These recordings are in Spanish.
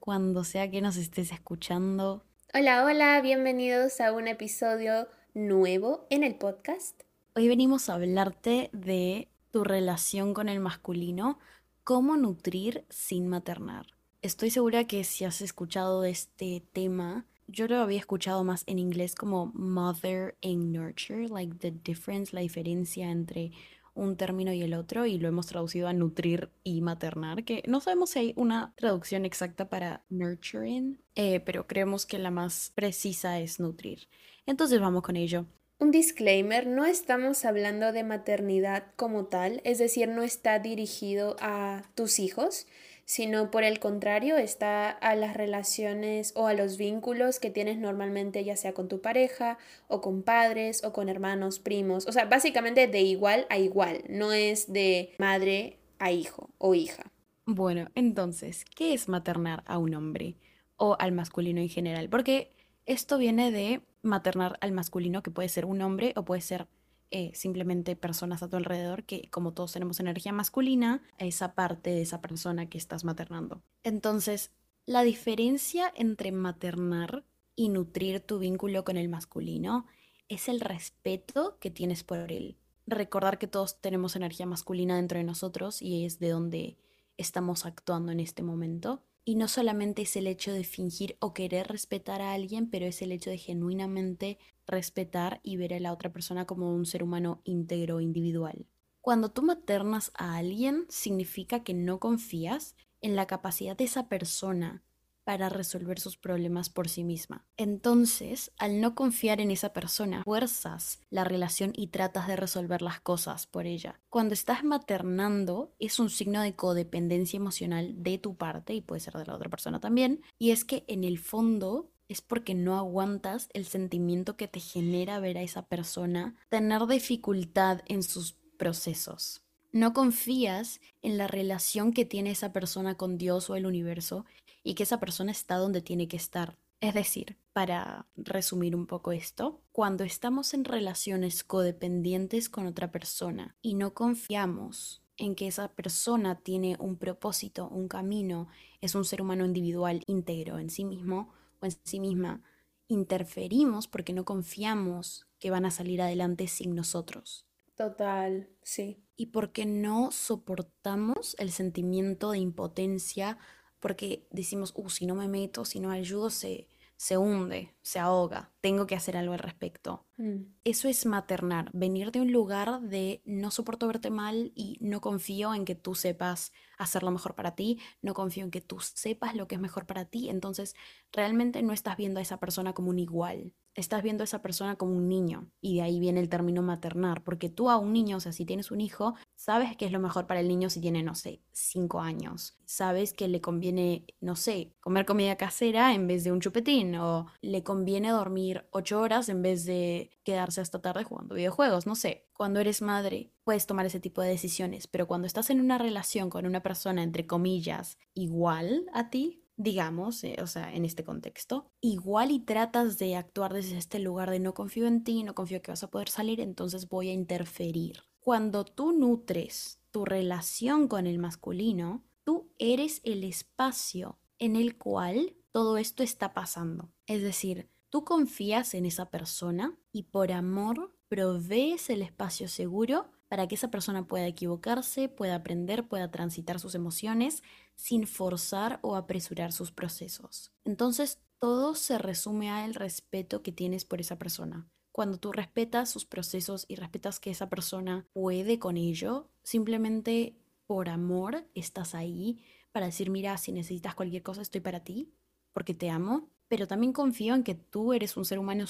cuando sea que nos estés escuchando. Hola, hola, bienvenidos a un episodio nuevo en el podcast. Hoy venimos a hablarte de tu relación con el masculino, cómo nutrir sin maternar. Estoy segura que si has escuchado este tema, yo lo había escuchado más en inglés como mother and nurture, like the difference, la diferencia entre un término y el otro y lo hemos traducido a nutrir y maternar, que no sabemos si hay una traducción exacta para nurturing, eh, pero creemos que la más precisa es nutrir. Entonces vamos con ello. Un disclaimer, no estamos hablando de maternidad como tal, es decir, no está dirigido a tus hijos, sino por el contrario está a las relaciones o a los vínculos que tienes normalmente ya sea con tu pareja o con padres o con hermanos, primos, o sea, básicamente de igual a igual, no es de madre a hijo o hija. Bueno, entonces, ¿qué es maternar a un hombre o al masculino en general? Porque esto viene de maternar al masculino, que puede ser un hombre o puede ser eh, simplemente personas a tu alrededor que como todos tenemos energía masculina, esa parte de esa persona que estás maternando. Entonces, la diferencia entre maternar y nutrir tu vínculo con el masculino es el respeto que tienes por él. Recordar que todos tenemos energía masculina dentro de nosotros y es de donde estamos actuando en este momento. Y no solamente es el hecho de fingir o querer respetar a alguien, pero es el hecho de genuinamente respetar y ver a la otra persona como un ser humano íntegro, individual. Cuando tú maternas a alguien, significa que no confías en la capacidad de esa persona para resolver sus problemas por sí misma. Entonces, al no confiar en esa persona, fuerzas la relación y tratas de resolver las cosas por ella. Cuando estás maternando, es un signo de codependencia emocional de tu parte y puede ser de la otra persona también, y es que en el fondo es porque no aguantas el sentimiento que te genera ver a esa persona tener dificultad en sus procesos. No confías en la relación que tiene esa persona con Dios o el universo y que esa persona está donde tiene que estar. Es decir, para resumir un poco esto, cuando estamos en relaciones codependientes con otra persona y no confiamos en que esa persona tiene un propósito, un camino, es un ser humano individual íntegro en sí mismo, o en sí misma, interferimos porque no confiamos que van a salir adelante sin nosotros. Total, sí. Y porque no soportamos el sentimiento de impotencia, porque decimos, uh, si no me meto, si no ayudo, se, se hunde, se ahoga, tengo que hacer algo al respecto. Mm. Eso es maternar, venir de un lugar de no soporto verte mal y no confío en que tú sepas hacer lo mejor para ti, no confío en que tú sepas lo que es mejor para ti, entonces realmente no estás viendo a esa persona como un igual, estás viendo a esa persona como un niño. Y de ahí viene el término maternar, porque tú a un niño, o sea, si tienes un hijo, sabes que es lo mejor para el niño si tiene, no sé, cinco años. Sabes que le conviene, no sé, comer comida casera en vez de un chupetín, o le conviene dormir ocho horas en vez de quedarse hasta tarde jugando videojuegos, no sé. Cuando eres madre, puedes tomar ese tipo de decisiones, pero cuando estás en una relación con una persona, entre comillas, igual a ti, digamos, eh, o sea, en este contexto, igual y tratas de actuar desde este lugar de no confío en ti, no confío que vas a poder salir, entonces voy a interferir. Cuando tú nutres tu relación con el masculino, tú eres el espacio en el cual todo esto está pasando. Es decir, tú confías en esa persona y por amor provees el espacio seguro para que esa persona pueda equivocarse, pueda aprender, pueda transitar sus emociones sin forzar o apresurar sus procesos. Entonces, todo se resume al respeto que tienes por esa persona. Cuando tú respetas sus procesos y respetas que esa persona puede con ello, simplemente por amor estás ahí para decir, mira, si necesitas cualquier cosa, estoy para ti, porque te amo, pero también confío en que tú eres un ser humano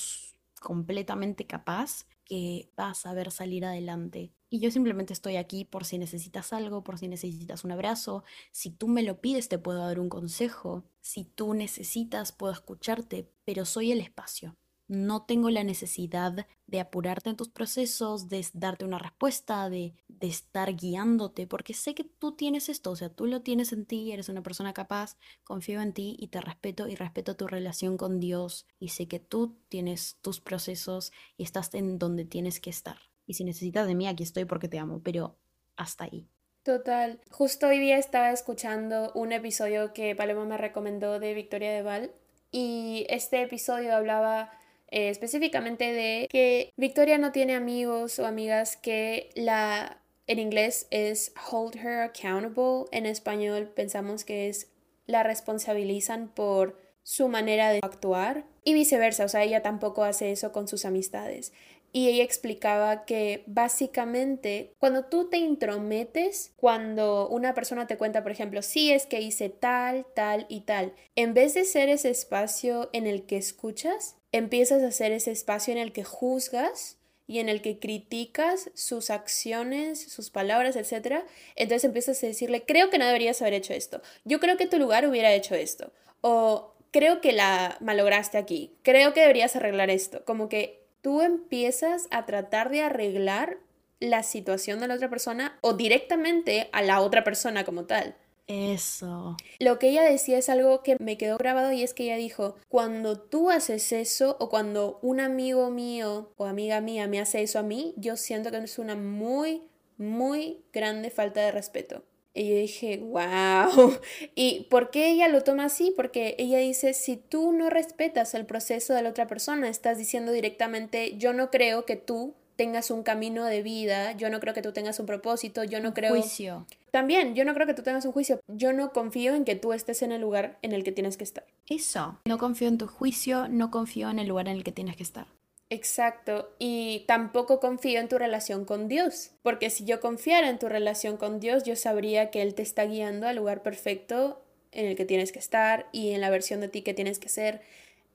completamente capaz que va a saber salir adelante Y yo simplemente estoy aquí por si necesitas algo, por si necesitas un abrazo. Si tú me lo pides, te puedo dar un consejo. Si tú necesitas, puedo escucharte, pero soy el espacio. No tengo la necesidad de apurarte en tus procesos, de darte una respuesta, de, de estar guiándote, porque sé que tú tienes esto, o sea, tú lo tienes en ti, eres una persona capaz, confío en ti y te respeto y respeto tu relación con Dios y sé que tú tienes tus procesos y estás en donde tienes que estar. Y si necesitas de mí, aquí estoy porque te amo, pero hasta ahí. Total. Justo hoy día estaba escuchando un episodio que Paloma me recomendó de Victoria de Val y este episodio hablaba eh, específicamente de que Victoria no tiene amigos o amigas que la en inglés es hold her accountable, en español pensamos que es la responsabilizan por su manera de actuar y viceversa, o sea, ella tampoco hace eso con sus amistades y ella explicaba que básicamente cuando tú te intrometes, cuando una persona te cuenta, por ejemplo, sí es que hice tal, tal y tal, en vez de ser ese espacio en el que escuchas, empiezas a ser ese espacio en el que juzgas y en el que criticas sus acciones, sus palabras, etc. Entonces empiezas a decirle, creo que no deberías haber hecho esto, yo creo que tu lugar hubiera hecho esto, o creo que la malograste aquí, creo que deberías arreglar esto, como que tú empiezas a tratar de arreglar la situación de la otra persona o directamente a la otra persona como tal. Eso. Lo que ella decía es algo que me quedó grabado y es que ella dijo, cuando tú haces eso o cuando un amigo mío o amiga mía me hace eso a mí, yo siento que es una muy, muy grande falta de respeto. Y yo dije, wow. ¿Y por qué ella lo toma así? Porque ella dice, si tú no respetas el proceso de la otra persona, estás diciendo directamente, yo no creo que tú tengas un camino de vida, yo no creo que tú tengas un propósito, yo no un creo... Juicio. También, yo no creo que tú tengas un juicio, yo no confío en que tú estés en el lugar en el que tienes que estar. Eso. No confío en tu juicio, no confío en el lugar en el que tienes que estar. Exacto, y tampoco confío en tu relación con Dios, porque si yo confiara en tu relación con Dios, yo sabría que Él te está guiando al lugar perfecto en el que tienes que estar y en la versión de ti que tienes que ser.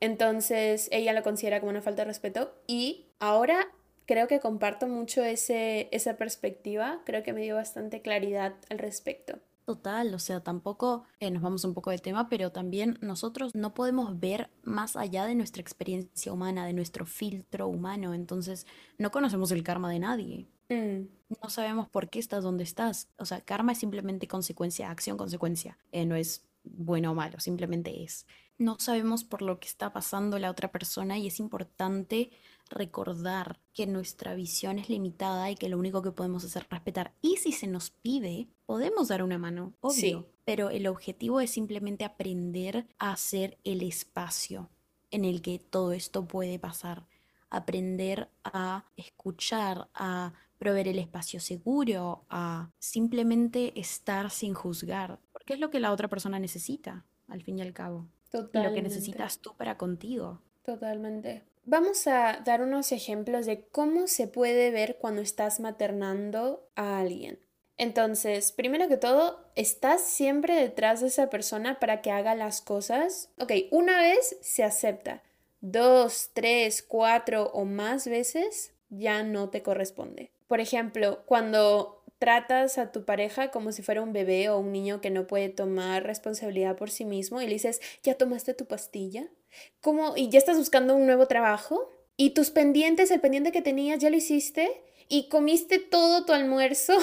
Entonces ella lo considera como una falta de respeto y ahora creo que comparto mucho ese, esa perspectiva, creo que me dio bastante claridad al respecto. Total, o sea, tampoco eh, nos vamos un poco del tema, pero también nosotros no podemos ver más allá de nuestra experiencia humana, de nuestro filtro humano, entonces no conocemos el karma de nadie. Mm. No sabemos por qué estás donde estás. O sea, karma es simplemente consecuencia, acción, consecuencia. Eh, no es bueno o malo, simplemente es. No sabemos por lo que está pasando la otra persona y es importante recordar que nuestra visión es limitada y que lo único que podemos hacer es respetar. Y si se nos pide, podemos dar una mano, obvio. Pero el objetivo es simplemente aprender a hacer el espacio en el que todo esto puede pasar. Aprender a escuchar, a proveer el espacio seguro, a simplemente estar sin juzgar. Porque es lo que la otra persona necesita, al fin y al cabo. Y lo que necesitas tú para contigo. Totalmente. Vamos a dar unos ejemplos de cómo se puede ver cuando estás maternando a alguien. Entonces, primero que todo, estás siempre detrás de esa persona para que haga las cosas. Ok, una vez se acepta. Dos, tres, cuatro o más veces ya no te corresponde. Por ejemplo, cuando tratas a tu pareja como si fuera un bebé o un niño que no puede tomar responsabilidad por sí mismo y le dices, ¿ya tomaste tu pastilla? ¿Cómo? ¿Y ya estás buscando un nuevo trabajo? ¿Y tus pendientes, el pendiente que tenías, ya lo hiciste? ¿Y comiste todo tu almuerzo?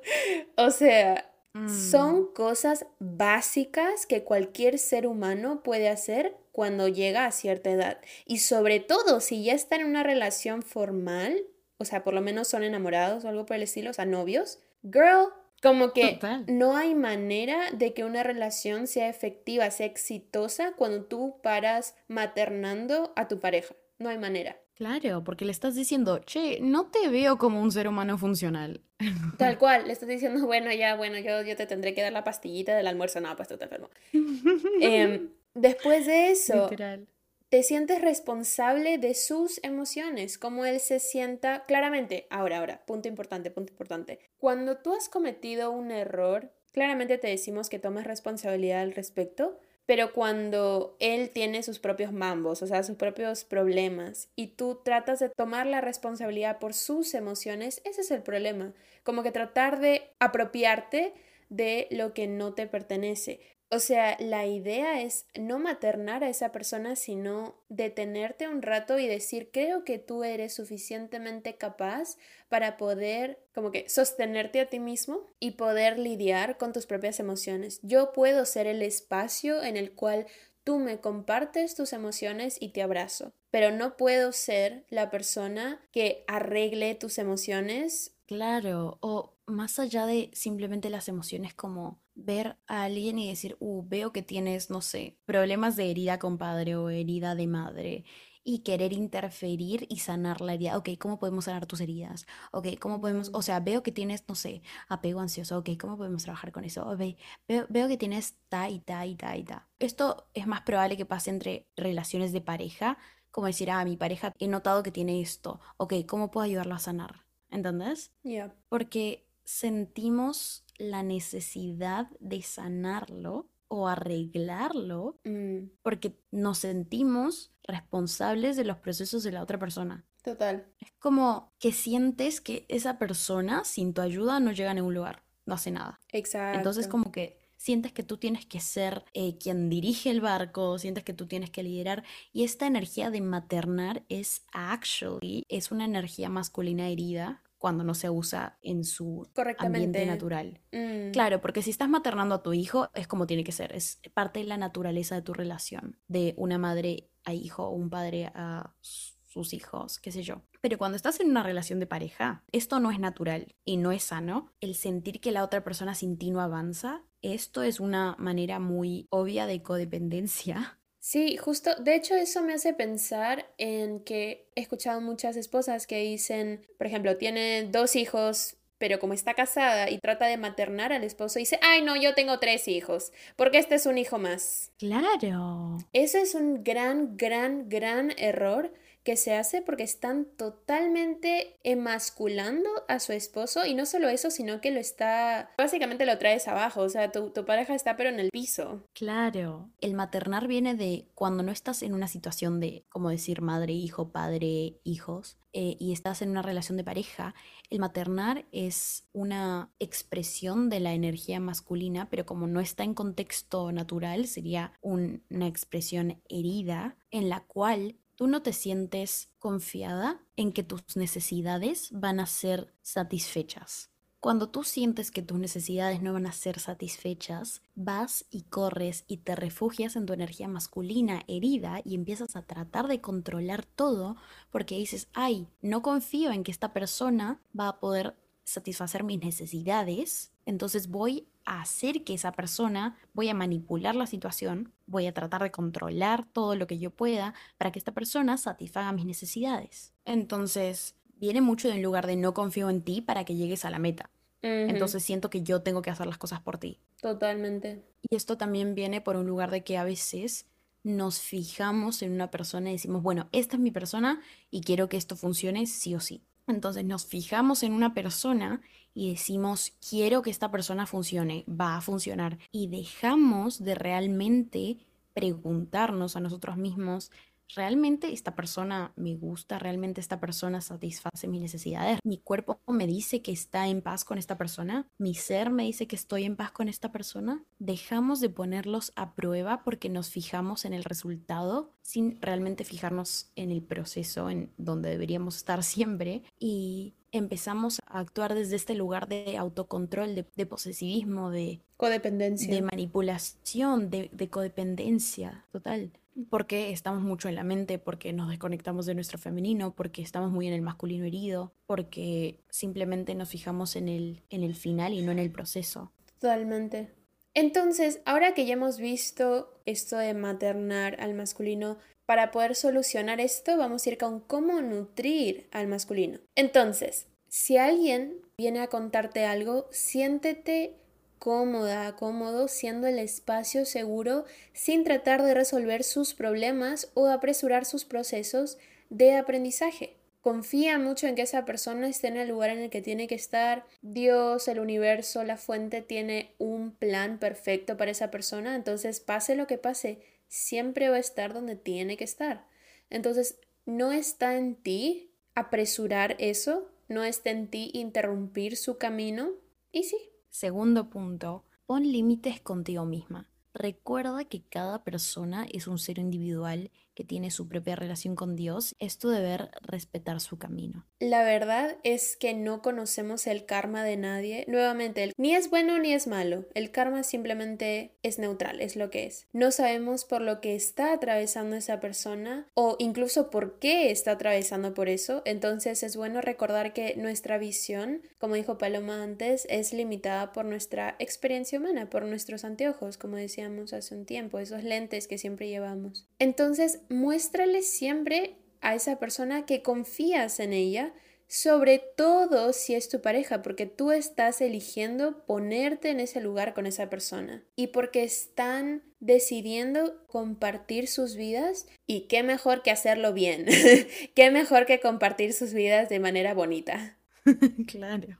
o sea, son mm. cosas básicas que cualquier ser humano puede hacer cuando llega a cierta edad. Y sobre todo si ya están en una relación formal, o sea, por lo menos son enamorados o algo por el estilo, o sea, novios. Girl, como que no hay manera de que una relación sea efectiva, sea exitosa cuando tú paras maternando a tu pareja. No hay manera. Claro, porque le estás diciendo, che, no te veo como un ser humano funcional. Tal cual, le estás diciendo, bueno, ya, bueno, yo, yo te tendré que dar la pastillita del almuerzo. No, pues tú te enfermo. Em, después de eso, Literal te sientes responsable de sus emociones, como él se sienta claramente. Ahora, ahora, punto importante, punto importante. Cuando tú has cometido un error, claramente te decimos que tomes responsabilidad al respecto, pero cuando él tiene sus propios mambos, o sea, sus propios problemas, y tú tratas de tomar la responsabilidad por sus emociones, ese es el problema. Como que tratar de apropiarte de lo que no te pertenece. O sea, la idea es no maternar a esa persona, sino detenerte un rato y decir, creo que tú eres suficientemente capaz para poder como que sostenerte a ti mismo y poder lidiar con tus propias emociones. Yo puedo ser el espacio en el cual tú me compartes tus emociones y te abrazo, pero no puedo ser la persona que arregle tus emociones. Claro, o más allá de simplemente las emociones como ver a alguien y decir, uh, veo que tienes, no sé, problemas de herida con padre o herida de madre y querer interferir y sanar la herida. Ok, ¿cómo podemos sanar tus heridas? Ok, ¿cómo podemos, o sea, veo que tienes, no sé, apego ansioso. Ok, ¿cómo podemos trabajar con eso? Okay, veo, veo que tienes ta y ta y ta y ta. Esto es más probable que pase entre relaciones de pareja, como decir, ah, mi pareja, he notado que tiene esto. Ok, ¿cómo puedo ayudarlo a sanar? ¿Entendés? Yeah. Porque sentimos la necesidad de sanarlo o arreglarlo Mm, porque nos sentimos responsables de los procesos de la otra persona. total. Es como que sientes que esa persona sin tu ayuda no llega a ningún lugar, no hace nada. Exacto. Entonces como que sientes que tú tienes que ser eh, quien dirige el barco, sientes que tú tienes que liderar y esta energía de maternar es actually, es una energía masculina herida cuando no se usa en su ambiente natural. Mm, Claro, porque si estás maternando a tu hijo, es como tiene que ser, es parte de la naturaleza de tu relación, de una madre a hijo o un padre a sus hijos, qué sé yo. Pero cuando estás en una relación de pareja, esto no es natural y no es sano. El sentir que la otra persona sin ti no avanza, esto es una manera muy obvia de codependencia. Sí, justo, de hecho eso me hace pensar en que he escuchado muchas esposas que dicen, por ejemplo, tiene dos hijos, pero como está casada y trata de maternar al esposo, dice, ay no, yo tengo tres hijos, porque este es un hijo más. Claro. Ese es un gran, gran, gran error que se hace porque están totalmente emasculando a su esposo y no solo eso, sino que lo está, básicamente lo traes abajo, o sea, tu, tu pareja está pero en el piso. Claro, el maternar viene de cuando no estás en una situación de, como decir, madre, hijo, padre, hijos, eh, y estás en una relación de pareja, el maternar es una expresión de la energía masculina, pero como no está en contexto natural, sería un- una expresión herida en la cual tú no te sientes confiada en que tus necesidades van a ser satisfechas. Cuando tú sientes que tus necesidades no van a ser satisfechas, vas y corres y te refugias en tu energía masculina herida y empiezas a tratar de controlar todo porque dices, ay, no confío en que esta persona va a poder satisfacer mis necesidades, entonces voy a hacer que esa persona, voy a manipular la situación, voy a tratar de controlar todo lo que yo pueda para que esta persona satisfaga mis necesidades. Entonces, viene mucho de un lugar de no confío en ti para que llegues a la meta. Entonces siento que yo tengo que hacer las cosas por ti. totalmente. Y esto también viene por un lugar de que a veces nos fijamos en una persona y decimos, bueno, esta es mi persona y quiero que esto funcione sí o sí. Entonces nos fijamos en una persona y decimos, quiero que esta persona funcione, va a funcionar. Y dejamos de realmente preguntarnos a nosotros mismos, ¿realmente esta persona me gusta? ¿Realmente esta persona satisface mis necesidades? ¿Mi cuerpo me dice que está en paz con esta persona? ¿Mi ser me dice que estoy en paz con esta persona? Dejamos de ponerlos a prueba porque nos fijamos en el resultado sin realmente fijarnos en el proceso, en donde deberíamos estar siempre. Y empezamos a actuar desde este lugar de autocontrol, de, de posesivismo, de, Codependencia. de manipulación, de, de codependencia total. Porque estamos mucho en la mente, porque nos desconectamos de nuestro femenino, porque estamos muy en el masculino herido, porque simplemente nos fijamos en el, en el final y no en el proceso. Totalmente. Entonces, ahora que ya hemos visto esto de maternar al masculino, para poder solucionar esto, vamos a ir con cómo nutrir al masculino. Entonces, si alguien viene a contarte algo, siéntete cómoda, cómodo, siendo el espacio seguro, sin tratar de resolver sus problemas o apresurar sus procesos de aprendizaje. confía mucho en que esa persona esté en el lugar en el que tiene que estar. Dios, el universo, la fuente tiene un plan perfecto para esa persona, entonces pase lo que pase, siempre va a estar donde tiene que estar. Entonces, no está en ti apresurar eso, no está en ti interrumpir su camino. Y sí. Segundo punto, pon límites contigo misma. Recuerda que cada persona es un ser individual que tiene su propia relación con Dios, es tu deber respetar su camino. La verdad es que no conocemos el karma de nadie. Nuevamente, ni es bueno ni es malo. El karma simplemente es neutral, es lo que es. No sabemos por lo que está atravesando esa persona o incluso por qué está atravesando por eso. Entonces es bueno recordar que nuestra visión, como dijo Paloma antes, es limitada por nuestra experiencia humana, por nuestros anteojos, como decíamos hace un tiempo, esos lentes que siempre llevamos. Entonces, muéstrale siempre a esa persona que confías en ella, sobre todo si es tu pareja, porque tú estás eligiendo ponerte en ese lugar con esa persona y porque están decidiendo compartir sus vidas y qué mejor que hacerlo bien, qué mejor que compartir sus vidas de manera bonita. claro,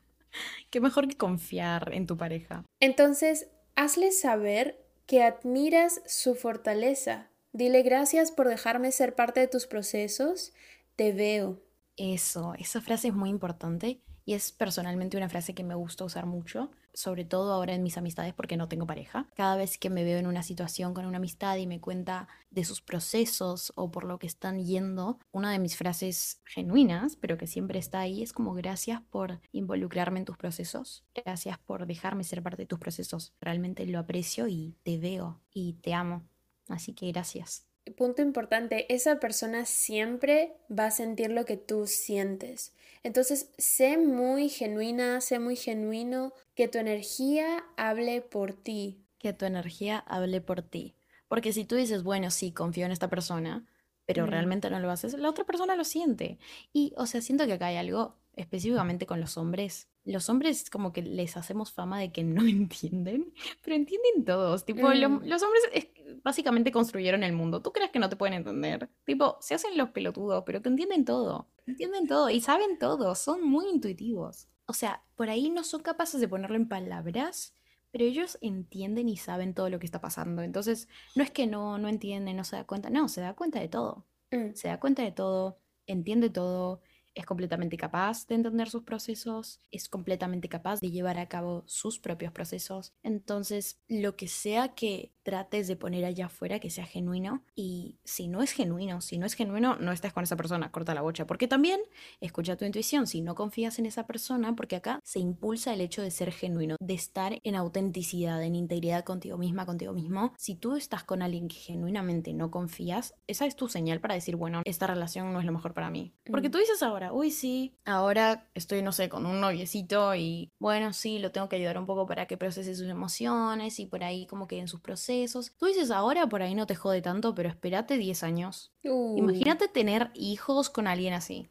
qué mejor que confiar en tu pareja. Entonces, hazle saber que admiras su fortaleza, Dile gracias por dejarme ser parte de tus procesos. Te veo. Eso, esa frase es muy importante y es personalmente una frase que me gusta usar mucho, sobre todo ahora en mis amistades porque no tengo pareja. Cada vez que me veo en una situación con una amistad y me cuenta de sus procesos o por lo que están yendo, una de mis frases genuinas, pero que siempre está ahí, es como gracias por involucrarme en tus procesos, gracias por dejarme ser parte de tus procesos. Realmente lo aprecio y te veo y te amo. Así que gracias. Punto importante, esa persona siempre va a sentir lo que tú sientes. Entonces, sé muy genuina, sé muy genuino, que tu energía hable por ti. Que tu energía hable por ti. Porque si tú dices, bueno, sí, confío en esta persona, pero realmente no lo haces, la otra persona lo siente. Y, o sea, siento que acá hay algo específicamente con los hombres. Los hombres como que les hacemos fama de que no entienden, pero entienden todos. Tipo, mm. los hombres básicamente construyeron el mundo. ¿Tú crees que no te pueden entender? Tipo, se hacen los pelotudos, pero que entienden todo. Entienden todo y saben todo. Son muy intuitivos. O sea, por ahí no son capaces de ponerlo en palabras, pero ellos entienden y saben todo lo que está pasando. Entonces, no es que no, no entienden, no se da cuenta. No, se da cuenta de todo. Mm. Se da cuenta de todo, entiende todo es completamente capaz de entender sus procesos, es completamente capaz de llevar a cabo sus propios procesos. Entonces, lo que sea que trates de poner allá afuera, que sea genuino, y si no es genuino, si no es genuino, no estés con esa persona, corta la bocha, porque también escucha tu intuición, si no confías en esa persona, porque acá se impulsa el hecho de ser genuino, de estar en autenticidad, en integridad contigo misma, contigo mismo. Si tú estás con alguien que genuinamente no confías, esa es tu señal para decir, bueno, esta relación no es lo mejor para mí. Porque tú dices ahora, uy, sí, ahora estoy, no sé, con un noviecito y bueno, sí, lo tengo que ayudar un poco para que procese sus emociones y por ahí como que en sus procesos. Tú dices, ahora por ahí no te jode tanto, pero espérate 10 años. Uh. Imagínate tener hijos con alguien así.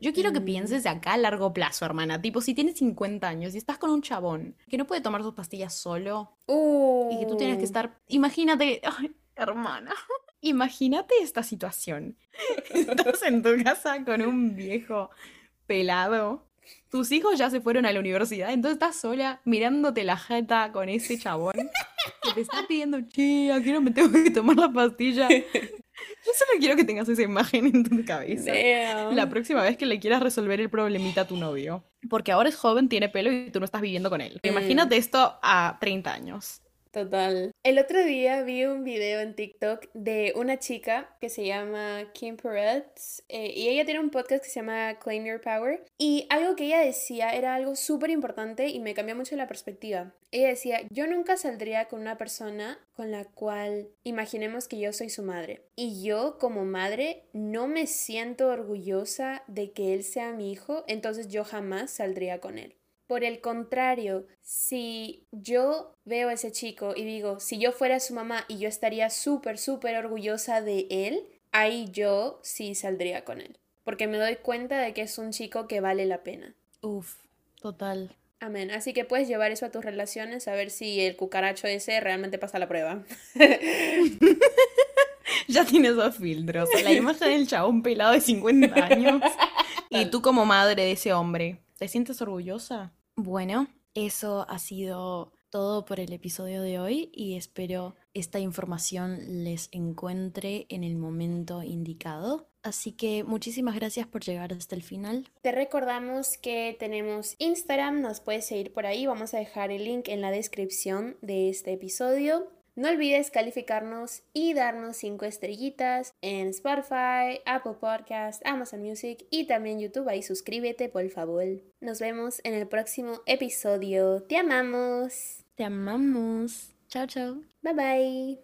Yo quiero que pienses de acá a largo plazo, hermana. Tipo, si tienes 50 años y estás con un chabón que no puede tomar sus pastillas solo y que tú tienes que uh. estar. Imagínate. Ay, hermana. Imagínate esta situación. Estás en tu casa con un viejo pelado. Tus hijos ya se fueron a la universidad, entonces estás sola mirándote la jeta con ese chabón que te está pidiendo, che, aquí no me tengo que tomar la pastilla. Yo solo quiero que tengas esa imagen en tu cabeza. La próxima vez que le quieras resolver el problemita a tu novio. Porque ahora es joven, tiene pelo y tú no estás viviendo con él. Mm. Imagínate esto a 30 años. Total. El otro día vi un video en TikTok de una chica que se llama Kim Peretz eh, y ella tiene un podcast que se llama Claim Your Power y algo que ella decía era algo súper importante y me cambió mucho la perspectiva. Ella decía, yo nunca saldría con una persona con la cual imaginemos que yo soy su madre y yo como madre no me siento orgullosa de que él sea mi hijo, entonces yo jamás saldría con él. Por el contrario, si yo veo a ese chico y digo, si yo fuera su mamá y yo estaría súper, súper orgullosa de él, ahí yo sí saldría con él. Porque me doy cuenta de que es un chico que vale la pena. Uf, total. Amén. Así que puedes llevar eso a tus relaciones, a ver si el cucaracho ese realmente pasa la prueba. ya tienes dos filtros. La imagen del chabón pelado de 50 años y tú como madre de ese hombre, ¿te sientes orgullosa? Bueno, eso ha sido todo por el episodio de hoy y espero esta información les encuentre en el momento indicado. Así que muchísimas gracias por llegar hasta el final. Te recordamos que tenemos Instagram, nos puedes seguir por ahí, vamos a dejar el link en la descripción de este episodio. No olvides calificarnos y darnos 5 estrellitas en Spotify, Apple Podcast, Amazon Music y también YouTube. Ahí suscríbete, por favor. Nos vemos en el próximo episodio. Te amamos. Te amamos. Chao, chao. Bye bye.